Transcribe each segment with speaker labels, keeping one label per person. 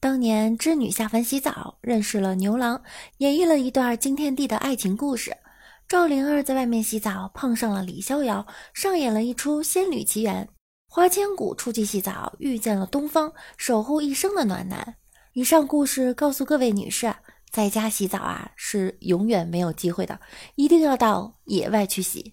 Speaker 1: 当年织女下凡洗澡，认识了牛郎，演绎了一段惊天地的爱情故事。赵灵儿在外面洗澡，碰上了李逍遥，上演了一出仙女奇缘。花千骨出去洗澡，遇见了东方，守护一生的暖男。以上故事告诉各位女士，在家洗澡啊是永远没有机会的，一定要到野外去洗。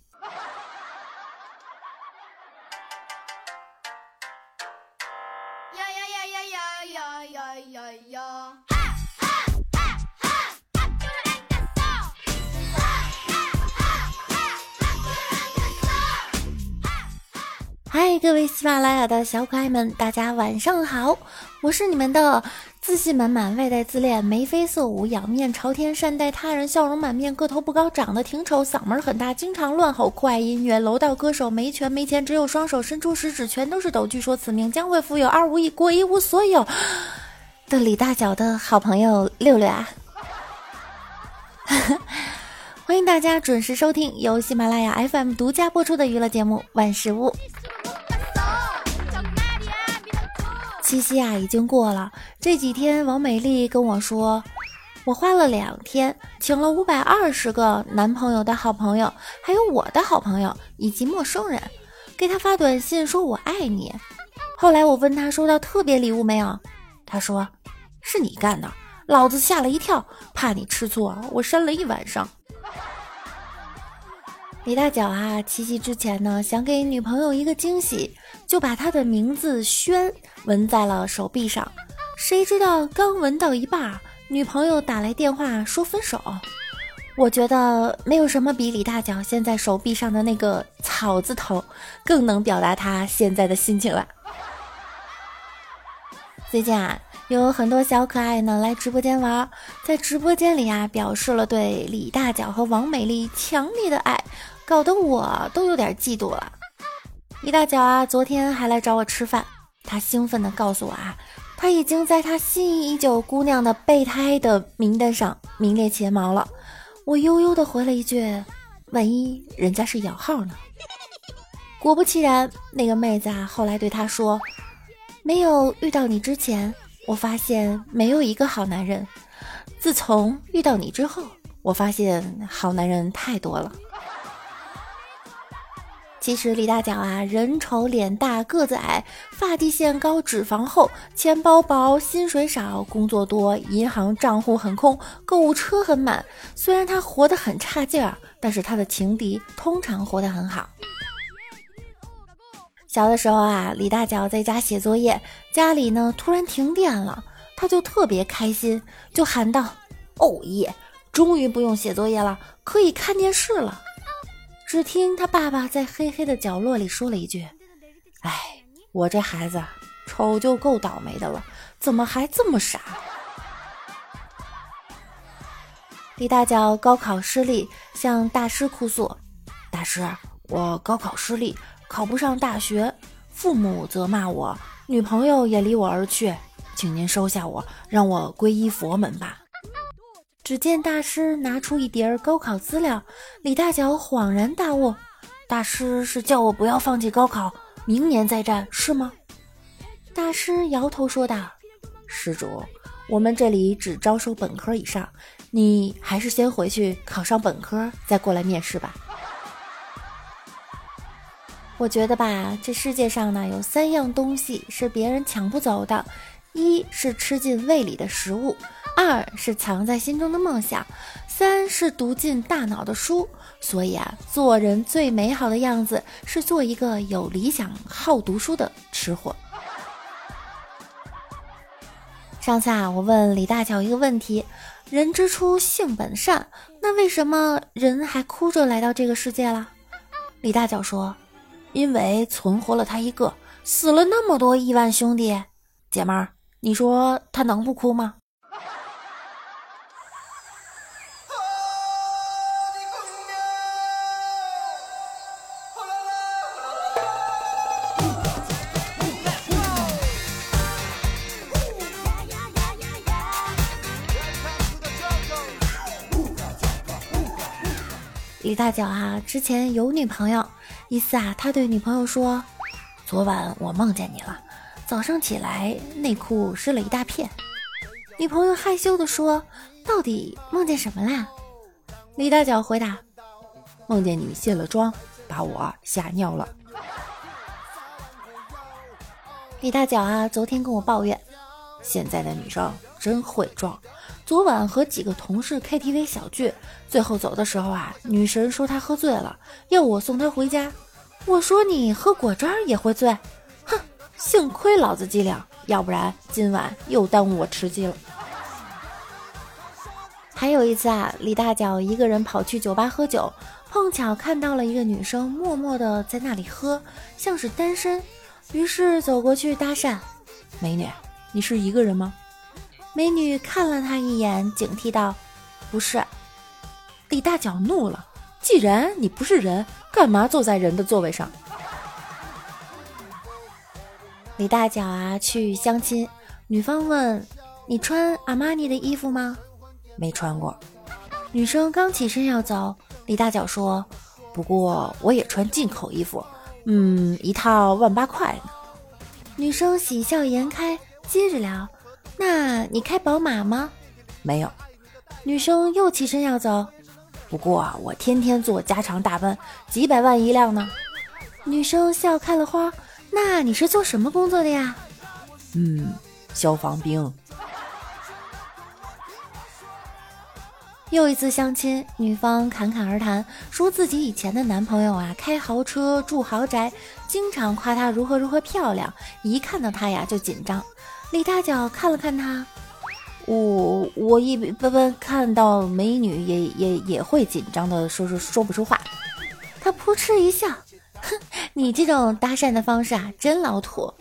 Speaker 1: 各位喜马拉雅的小可爱们，大家晚上好！我是你们的自信满满、外带自恋、眉飞色舞、仰面朝天、善待他人、笑容满面、个头不高、长得挺丑、嗓门很大、经常乱吼、酷爱音乐、楼道歌手、没权没钱、只有双手伸出食指全都是抖，据说此命将会富有，二无一过一无所有的李大脚的好朋友六六啊！欢迎大家准时收听由喜马拉雅 FM 独家播出的娱乐节目《万事屋》。七夕啊，已经过了。这几天，王美丽跟我说，我花了两天，请了五百二十个男朋友的好朋友，还有我的好朋友以及陌生人，给他发短信说我爱你。后来我问他收到特别礼物没有，他说是你干的，老子吓了一跳，怕你吃醋，我删了一晚上。李大脚啊，七夕之前呢，想给女朋友一个惊喜，就把她的名字轩纹在了手臂上。谁知道刚纹到一半，女朋友打来电话说分手。我觉得没有什么比李大脚现在手臂上的那个草字头更能表达他现在的心情了。最近啊，有很多小可爱呢来直播间玩，在直播间里啊，表示了对李大脚和王美丽强烈的爱。搞得我都有点嫉妒了。一大脚啊，昨天还来找我吃饭，他兴奋地告诉我啊，他已经在他心仪已久姑娘的备胎的名单上名列前茅了。我悠悠地回了一句：“万一人家是摇号呢？”果不其然，那个妹子啊，后来对他说：“没有遇到你之前，我发现没有一个好男人；自从遇到你之后，我发现好男人太多了。”其实李大脚啊，人丑脸大个子矮，发际线高脂肪厚，钱包薄，薪水少，工作多，银行账户很空，购物车很满。虽然他活得很差劲儿，但是他的情敌通常活得很好。小的时候啊，李大脚在家写作业，家里呢突然停电了，他就特别开心，就喊道：“哦耶，终于不用写作业了，可以看电视了。”只听他爸爸在黑黑的角落里说了一句：“哎，我这孩子丑就够倒霉的了，怎么还这么傻？”李大脚高考失利，向大师哭诉：“大师，我高考失利，考不上大学，父母责骂我，女朋友也离我而去，请您收下我，让我皈依佛门吧。”只见大师拿出一叠高考资料，李大脚恍然大悟：“大师是叫我不要放弃高考，明年再战，是吗？”大师摇头说道：“施主，我们这里只招收本科以上，你还是先回去考上本科，再过来面试吧。”我觉得吧，这世界上呢，有三样东西是别人抢不走的，一是吃进胃里的食物。二是藏在心中的梦想，三是读进大脑的书。所以啊，做人最美好的样子是做一个有理想、好读书的吃货。上次啊，我问李大脚一个问题：人之初，性本善，那为什么人还哭着来到这个世界了？李大脚说：因为存活了他一个，死了那么多亿万兄弟。姐们儿，你说他能不哭吗？李大脚啊，之前有女朋友，一次啊，他对女朋友说：“昨晚我梦见你了，早上起来内裤湿了一大片。”女朋友害羞地说：“到底梦见什么啦？”李大脚回答：“
Speaker 2: 梦见你卸了妆，把我吓尿了。”
Speaker 1: 李大脚啊，昨天跟我抱怨，
Speaker 2: 现在的女生真会装。昨晚和几个同事 KTV 小聚，最后走的时候啊，女神说她喝醉了，要我送她回家。我说你喝果汁也会醉，幸亏老子机灵，要不然今晚又耽误我吃鸡了。
Speaker 1: 还有一次啊，李大脚一个人跑去酒吧喝酒，碰巧看到了一个女生默默的在那里喝，像是单身。于是走过去搭讪，
Speaker 2: 美女，你是一个人吗？
Speaker 1: 美女看了他一眼，警惕道：“不是。”
Speaker 2: 李大脚怒了：“既然你不是人，干嘛坐在人的座位上？”
Speaker 1: 李大脚啊，去相亲，女方问：“你穿阿玛尼的衣服吗？”“
Speaker 2: 没穿过。”
Speaker 1: 女生刚起身要走，李大脚说：“
Speaker 2: 不过我也穿进口衣服。”嗯，一套万八块呢。
Speaker 1: 女生喜笑颜开，接着聊：“那你开宝马吗？”“
Speaker 2: 没有。”
Speaker 1: 女生又起身要走，
Speaker 2: 不过我天天坐加长大奔，几百万一辆呢。
Speaker 1: 女生笑开了花：“那你是做什么工作的呀？”“
Speaker 2: 嗯，消防兵。”
Speaker 1: 又一次相亲，女方侃侃而谈，说自己以前的男朋友啊，开豪车住豪宅，经常夸她如何如何漂亮，一看到她呀就紧张。李大脚看了看她，
Speaker 2: 我我一般看到美女也也也会紧张的，说说说不出话。
Speaker 1: 他扑哧一笑，哼，你这种搭讪的方式啊，真老土。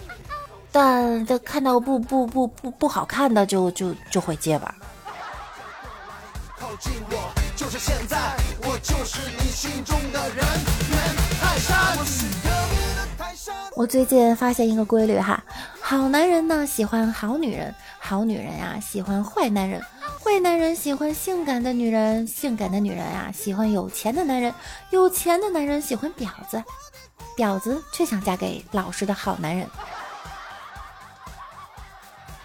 Speaker 1: 但但看到不不不不不好看的就就就会结巴。我最近发现一个规律哈，好男人呢喜欢好女人，好女人呀喜欢坏男人，坏男人喜欢性感的女人，性感的女人啊喜欢有钱的男人，有钱的男人喜欢婊子，婊子却想嫁给老实的好男人。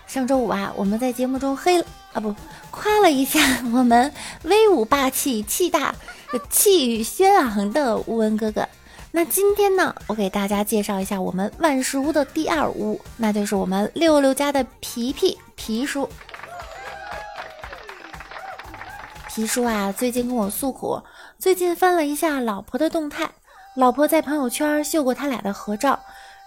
Speaker 1: 上周五啊，我们在节目中黑了啊不。夸了一下我们威武霸气、气大、气宇轩昂的乌恩哥哥。那今天呢，我给大家介绍一下我们万事屋的第二屋，那就是我们六六家的皮皮皮叔。皮叔啊，最近跟我诉苦，最近翻了一下老婆的动态，老婆在朋友圈秀过他俩的合照，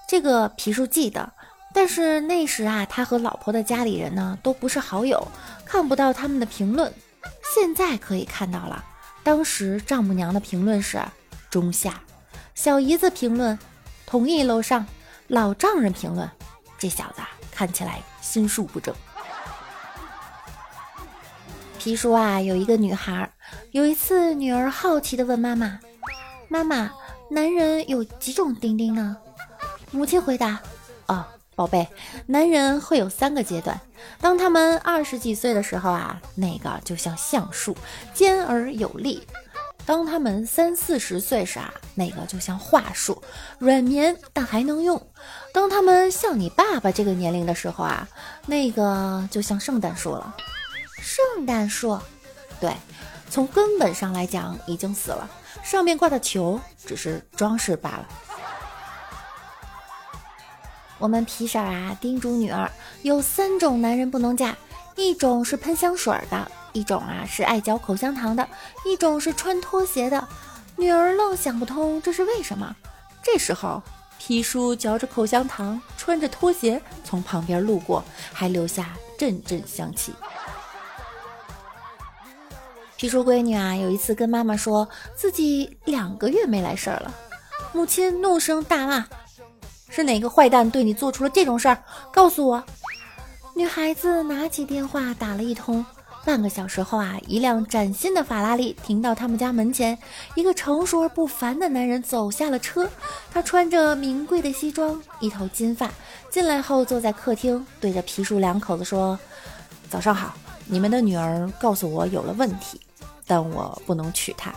Speaker 1: 这个皮叔记得。但是那时啊，他和老婆的家里人呢都不是好友，看不到他们的评论。现在可以看到了，当时丈母娘的评论是中下，小姨子评论同意楼上，老丈人评论这小子看起来心术不正。皮叔啊，有一个女孩，有一次女儿好奇地问妈妈：“妈妈，男人有几种丁丁呢？”母亲回答：“哦。”宝贝，男人会有三个阶段。当他们二十几岁的时候啊，那个就像橡树，尖而有力；当他们三四十岁时啊，那个就像桦树，软绵但还能用；当他们像你爸爸这个年龄的时候啊，那个就像圣诞树了。圣诞树，对，从根本上来讲已经死了，上面挂的球只是装饰罢了。我们皮婶啊叮嘱女儿，有三种男人不能嫁，一种是喷香水的，一种啊是爱嚼口香糖的，一种是穿拖鞋的。女儿愣想不通这是为什么。这时候皮叔嚼着口香糖，穿着拖鞋从旁边路过，还留下阵阵香气。皮叔闺女啊有一次跟妈妈说自己两个月没来事儿了，母亲怒声大骂。是哪个坏蛋对你做出了这种事儿？告诉我！女孩子拿起电话打了一通。半个小时后啊，一辆崭新的法拉利停到他们家门前，一个成熟而不凡的男人走下了车。他穿着名贵的西装，一头金发，进来后坐在客厅，对着皮叔两口子说：“早上好，你们的女儿告诉我有了问题，但我不能娶她，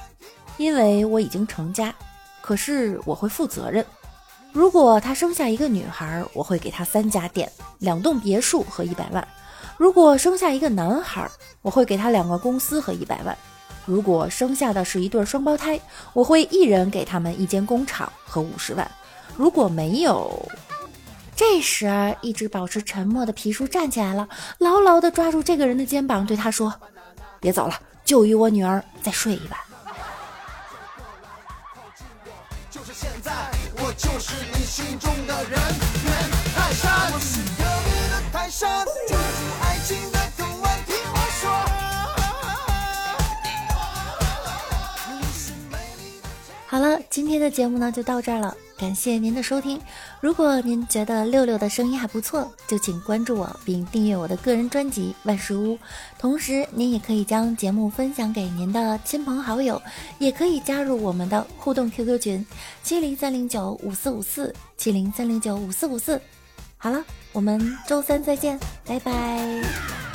Speaker 1: 因为我已经成家。可是我会负责任。”如果她生下一个女孩，我会给她三家店、两栋别墅和一百万；如果生下一个男孩，我会给他两个公司和一百万；如果生下的是一对双胞胎，我会一人给他们一间工厂和五十万。如果没有，
Speaker 3: 这时一直保持沉默的皮叔站起来了，牢牢地抓住这个人的肩膀，对他说：“
Speaker 1: 别走了，就与我女儿再睡一晚。”就是现在，我就是你心中的人，泰山。我是隔壁的泰山，今天的节目呢就到这儿了。感谢您的收听。如果您觉得六六的声音还不错，就请关注我并订阅我的个人专辑《万事屋》。同时，您也可以将节目分享给您的亲朋好友，也可以加入我们的互动 QQ 群七零三零九五四五四七零三零九五四五四。好了，我们周三再见，拜拜。